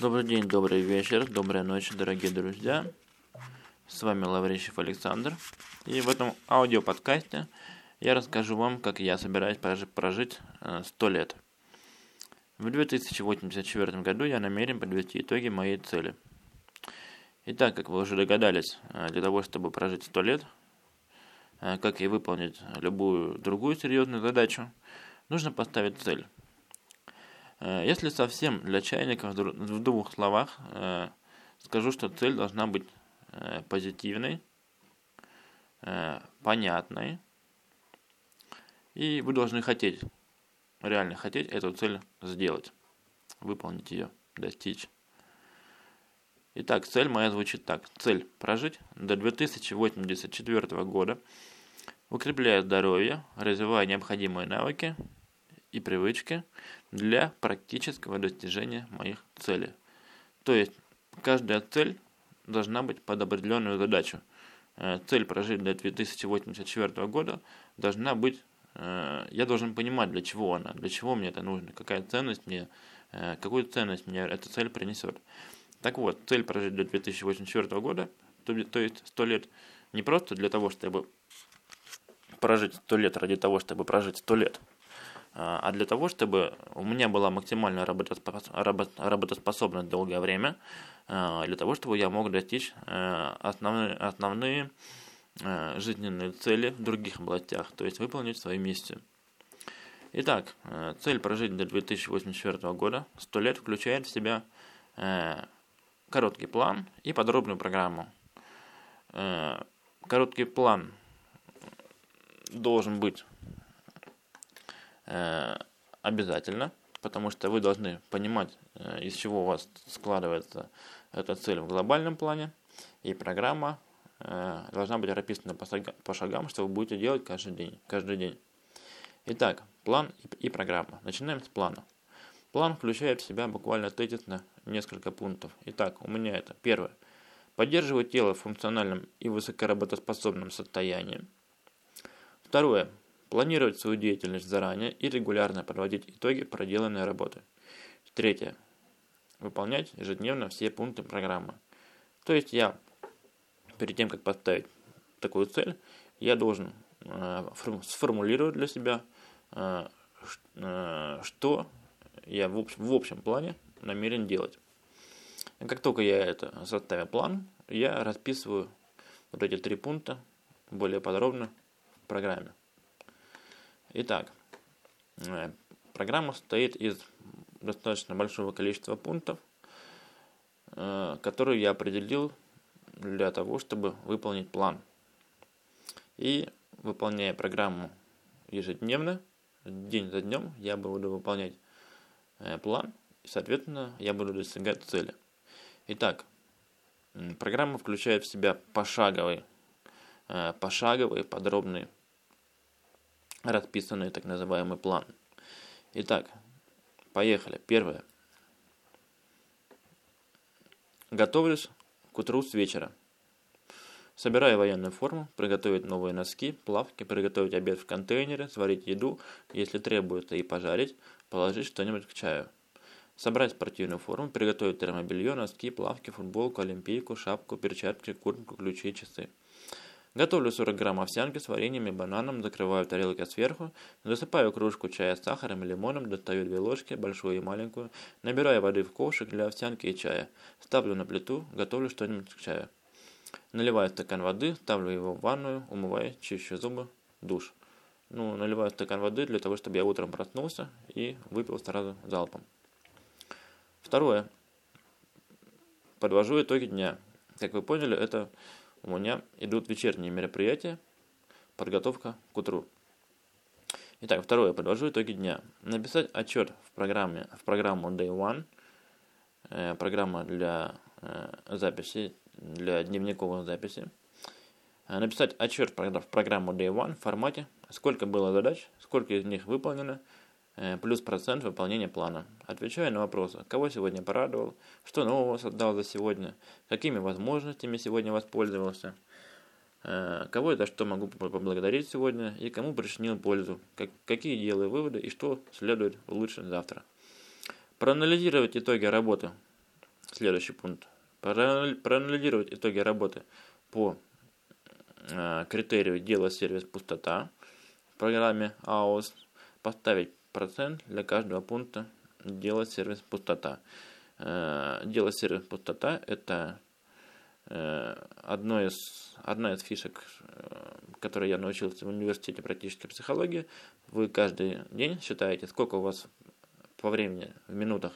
Добрый день, добрый вечер, добрая ночь, дорогие друзья. С вами Лаврищев Александр. И в этом аудиоподкасте я расскажу вам, как я собираюсь прожить 100 лет. В 2084 году я намерен подвести итоги моей цели. Итак, как вы уже догадались, э, для того, чтобы прожить 100 лет, э, как и выполнить любую другую серьезную задачу, нужно поставить цель. Э, если совсем для чайников в двух словах, э, скажу, что цель должна быть э, позитивной, понятной, и вы должны хотеть, реально хотеть эту цель сделать, выполнить ее, достичь. Итак, цель моя звучит так. Цель – прожить до 2084 года, укрепляя здоровье, развивая необходимые навыки и привычки для практического достижения моих целей. То есть каждая цель должна быть под определенную задачу. Э, цель прожить до 2084 года должна быть, э, я должен понимать, для чего она, для чего мне это нужно, какая ценность мне, э, какую ценность мне эта цель принесет. Так вот, цель прожить до 2084 года, то, есть 100 лет, не просто для того, чтобы прожить 100 лет ради того, чтобы прожить 100 лет, а для того, чтобы у меня была максимальная работоспособность долгое время, а, для того, чтобы я мог достичь э, основные, основные э, жизненные цели в других областях, то есть выполнить свою миссию. Итак, э, цель прожить до 2084 года 100 лет включает в себя короткий план и подробную программу. Короткий план должен быть Э, обязательно, потому что вы должны понимать, э, из чего у вас складывается эта цель в глобальном плане, и программа э, должна быть прописана по шагам, что вы будете делать каждый день. Каждый день. Итак, план и программа. Начинаем с плана. План включает в себя буквально тезисно несколько пунктов. Итак, у меня это первое. Поддерживать тело в функциональном и высокоработоспособном состоянии. Второе. Планировать свою деятельность заранее и регулярно подводить итоги проделанной работы. Третье. Выполнять ежедневно все пункты программы. То есть я, перед тем, как поставить такую цель, я должен э, сформулировать для себя, э, э, что я в общем, в общем плане намерен делать. И как только я это составил план, я расписываю вот эти три пункта более подробно в программе. Итак, э, программа состоит из достаточно большого количества пунктов, э, которые я определил для того, чтобы выполнить план. И выполняя программу ежедневно, день за днем, я буду выполнять э, план, и, соответственно, я буду достигать цели. Итак, программа включает в себя пошаговый, пошаговый подробный расписанный так называемый план. Итак, поехали. Первое. Готовлюсь к утру с вечера. Собираю военную форму, приготовить новые носки, плавки, приготовить обед в контейнере, сварить еду, если требуется, и пожарить, положить что-нибудь к чаю. Собрать спортивную форму, приготовить термобелье, носки, плавки, футболку, олимпийку, шапку, перчатки, куртку, ключи, часы. Готовлю 40 грамм овсянки с вареньем и бананом, закрываю тарелки сверху, засыпаю кружку чая с сахаром и лимоном, достаю две ложки, большую и маленькую, набираю воды в ковшик для овсянки и чая, ставлю на плиту, готовлю что-нибудь к чаю. Наливаю стакан воды, ставлю его в ванную, умываю, чищу зубы, душ. Ну, наливаю стакан воды для того, чтобы я утром проснулся и выпил сразу залпом. Второе. Подвожу итоги дня. Как вы поняли, это у меня идут вечерние мероприятия, подготовка к утру. Итак, второе, подвожу итоги дня. Написать отчет в программе, в программу Day One, э, программа для э, записи, для дневниковых записей. Э, написать отчет в программу Day One в формате, сколько было задач, сколько из них выполнено, плюс процент выполнения плана. Отвечаю на вопросы, кого сегодня порадовал, что нового создал за сегодня, какими возможностями сегодня воспользовался, э, кого за что могу поблагодарить сегодня и кому причинил пользу, как, какие делаю выводы и что следует улучшить завтра. Проанализировать итоги работы Следующий пункт. Проанализировать итоги работы по э, критерию дело сервис пустота в программе AOS. Поставить процент для каждого пункта дело сервис пустота. Э, дело сервис пустота это э, одно из, одна из фишек, э, которой я научился в университете практической психологии. Вы каждый день считаете, сколько у вас по времени, в минутах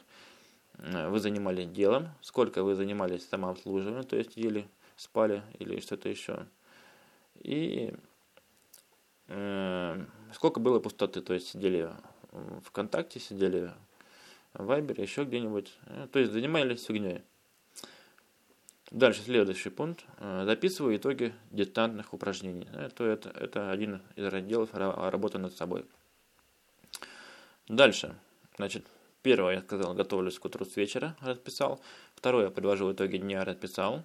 вы занимались делом, сколько вы занимались самообслуживанием, то есть ели, спали или что-то еще. И э, сколько было пустоты, то есть сидели ВКонтакте, сидели в Вайбере, еще где-нибудь. То есть занимались фигней. Дальше следующий пункт. Э, записываю итоги дистантных упражнений. Это, это, это один из разделов работы над собой. Дальше. Значит, первое, я сказал, готовлюсь к утру с вечера, расписал. Второе, подвожу итоги дня, расписал.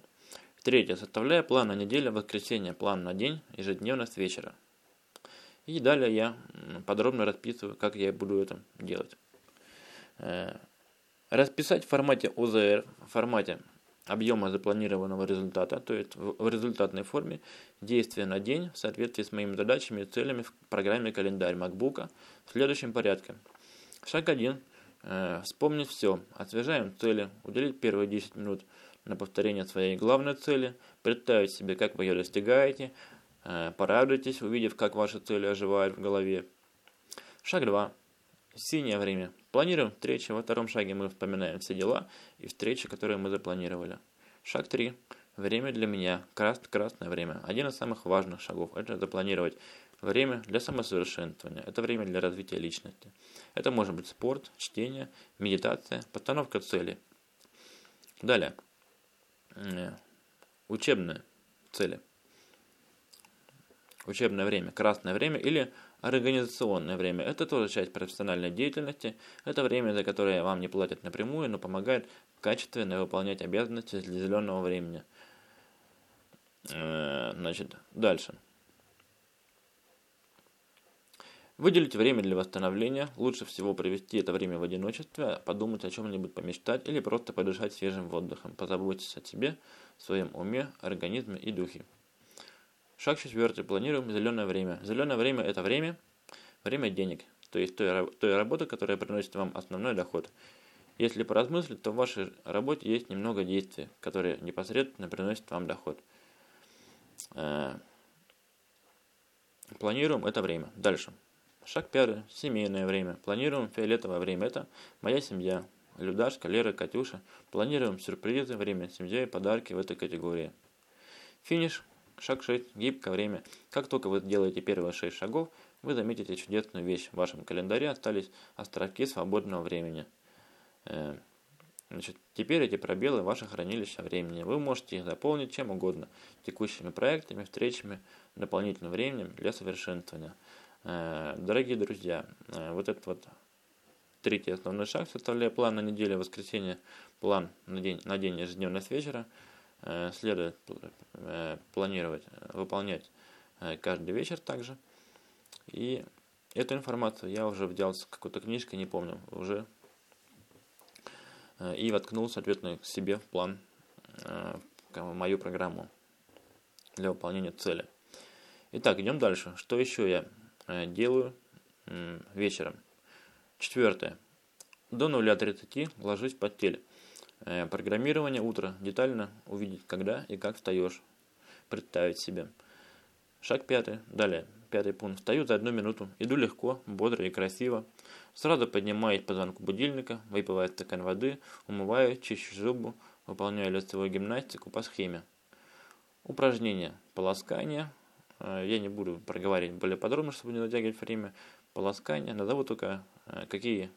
Третье, составляю план на неделю, воскресенье, план на день, ежедневно с вечера. И далее я подробно расписываю, как я буду это делать. Э, расписать в формате ОЗР, в формате объема запланированного результата, то есть в результатной форме действия на день в соответствии с моими задачами и целями в программе календарь MacBook в следующем порядке. Шаг 1. Э, вспомнить все. Освежаем цели. Уделить первые 10 минут на повторение своей главной цели. Представить себе, как вы ее достигаете. Э, порадуйтесь, увидев, как ваши цели оживают в голове. Шаг 2. Синее время. Планируем встречи. Во втором шаге мы вспоминаем все дела и встречи, которые мы запланировали. Шаг 3. Время для меня. Крас красное время. Один из самых важных шагов. Это запланировать время для самосовершенствования. Это время для развития личности. Это может быть спорт, чтение, медитация, постановка цели. Далее. Учебные цели. Учебное время, красное время или Организационное время – это тоже часть профессиональной деятельности. Это время, за которое вам не платят напрямую, но помогает качественно выполнять обязанности для зеленого времени. Э, значит, дальше. Выделить время для восстановления. Лучше всего провести это время в одиночестве, подумать о чем-нибудь, помечтать или просто подышать свежим воздухом. Позаботьтесь о себе, своем уме, организме и духе. Шаг четвертый. Планируем зеленое время. Зеленое время – это время, время денег, то есть той, той работы, которая приносит вам основной доход. Если поразмыслить, то в вашей работе есть немного действий, которые непосредственно приносят вам доход. Э, планируем это время. Дальше. Шаг пятый. Семейное время. Планируем фиолетовое время. Это моя семья. Людашка, Лера, Катюша. Планируем сюрпризы, время семья и подарки в этой категории. Финиш. Шаг 6. Гибкое время. Как только вы делаете первые 6 шагов, вы заметите чудесную вещь. В вашем календаре остались островки свободного времени. Э, значит, теперь эти пробелы – ваше хранилище времени. Вы можете их заполнить чем угодно. Текущими проектами, встречами, дополнительным временем для совершенствования. Э, дорогие друзья, э, вот этот вот третий основной шаг, составляя план на неделю, воскресенье, план на день, на день ежедневно с вечера – следует э, планировать, выполнять э, каждый вечер также. И эту информацию я уже взял с какой-то книжкой, не помню, уже и воткнул, соответственно, к себе в план, в мою программу для выполнения цели. Итак, идем дальше. Что еще я делаю вечером? Четвертое. До 0.30 ложусь в постель. Э, программирование утро. Детально увидеть, когда и как встаешь. Представить себе. Шаг пятый. Далее. Пятый пункт. Встаю за одну минуту. Иду легко, бодро и красиво. Сразу поднимаюсь по звонку будильника, выпиваю стакан воды, умываю, чищу зубы, выполняю лицевую гимнастику по схеме. Упражнения. Полоскание. Э, я не буду проговаривать более подробно, чтобы не затягивать время. Полоскание. Назову только, э, какие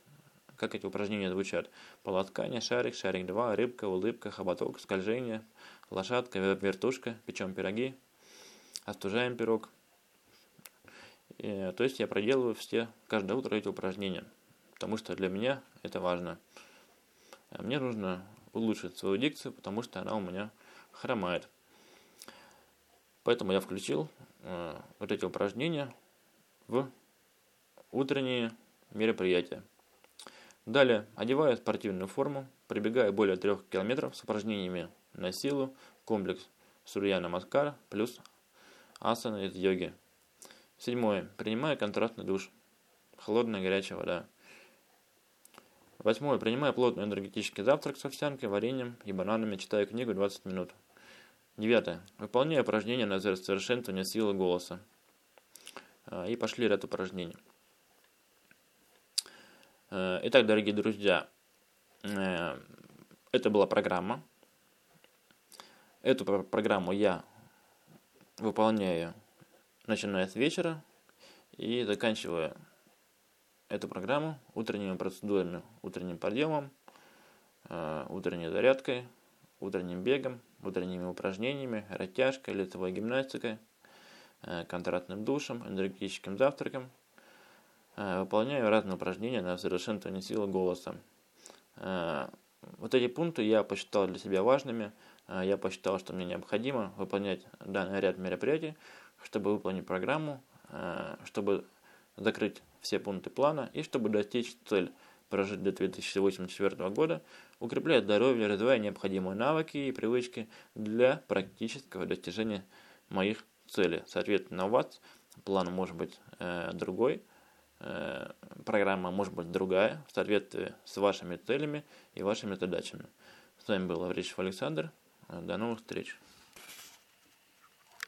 как эти упражнения звучат. Полоскание, шарик, шарик 2, рыбка, улыбка, хоботок, скольжение, лошадка, вертушка, печем пироги, остужаем пирог. И, то есть я проделываю все, каждое утро эти упражнения, потому что для меня это важно. Мне нужно улучшить свою дикцию, потому что она у меня хромает. Поэтому я включил э, вот эти упражнения в утренние мероприятия. Далее, одеваю спортивную форму, прибегаю более трех километров с упражнениями на силу, комплекс Сурьяна Маскара плюс асана из йоги. Седьмое. Принимаю контрастный душ. Холодная горячая вода. Восьмое. Принимаю плотный энергетический завтрак с овсянкой, вареньем и бананами, читаю книгу 20 минут. Девятое. Выполняю упражнения на совершенствование силы голоса. А, и пошли ряд упражнений. Э, итак, дорогие друзья, э, это была программа. Эту программу я выполняю, начиная с вечера и заканчивая эту программу утренними процедурами, утренним подъемом, э, утренней зарядкой, утренним бегом, утренними упражнениями, растяжкой, лицевой гимнастикой, контрастным душем, энергетическим завтраком – выполняю разные упражнения на совершенствование силы голоса. Э, вот эти пункты я посчитал для себя важными. Э, я посчитал, что мне необходимо выполнять данный ряд мероприятий, чтобы выполнить программу, чтобы закрыть все пункты плана и чтобы достичь цель прожить до 2084 года, укрепляя здоровье, развивая необходимые навыки и привычки для практического достижения моих целей. Соответственно, у вас план может быть э, другой, Э, программа может быть другая в соответствии с вашими целями и вашими задачами. С вами был Лаврищев Александр. До новых встреч!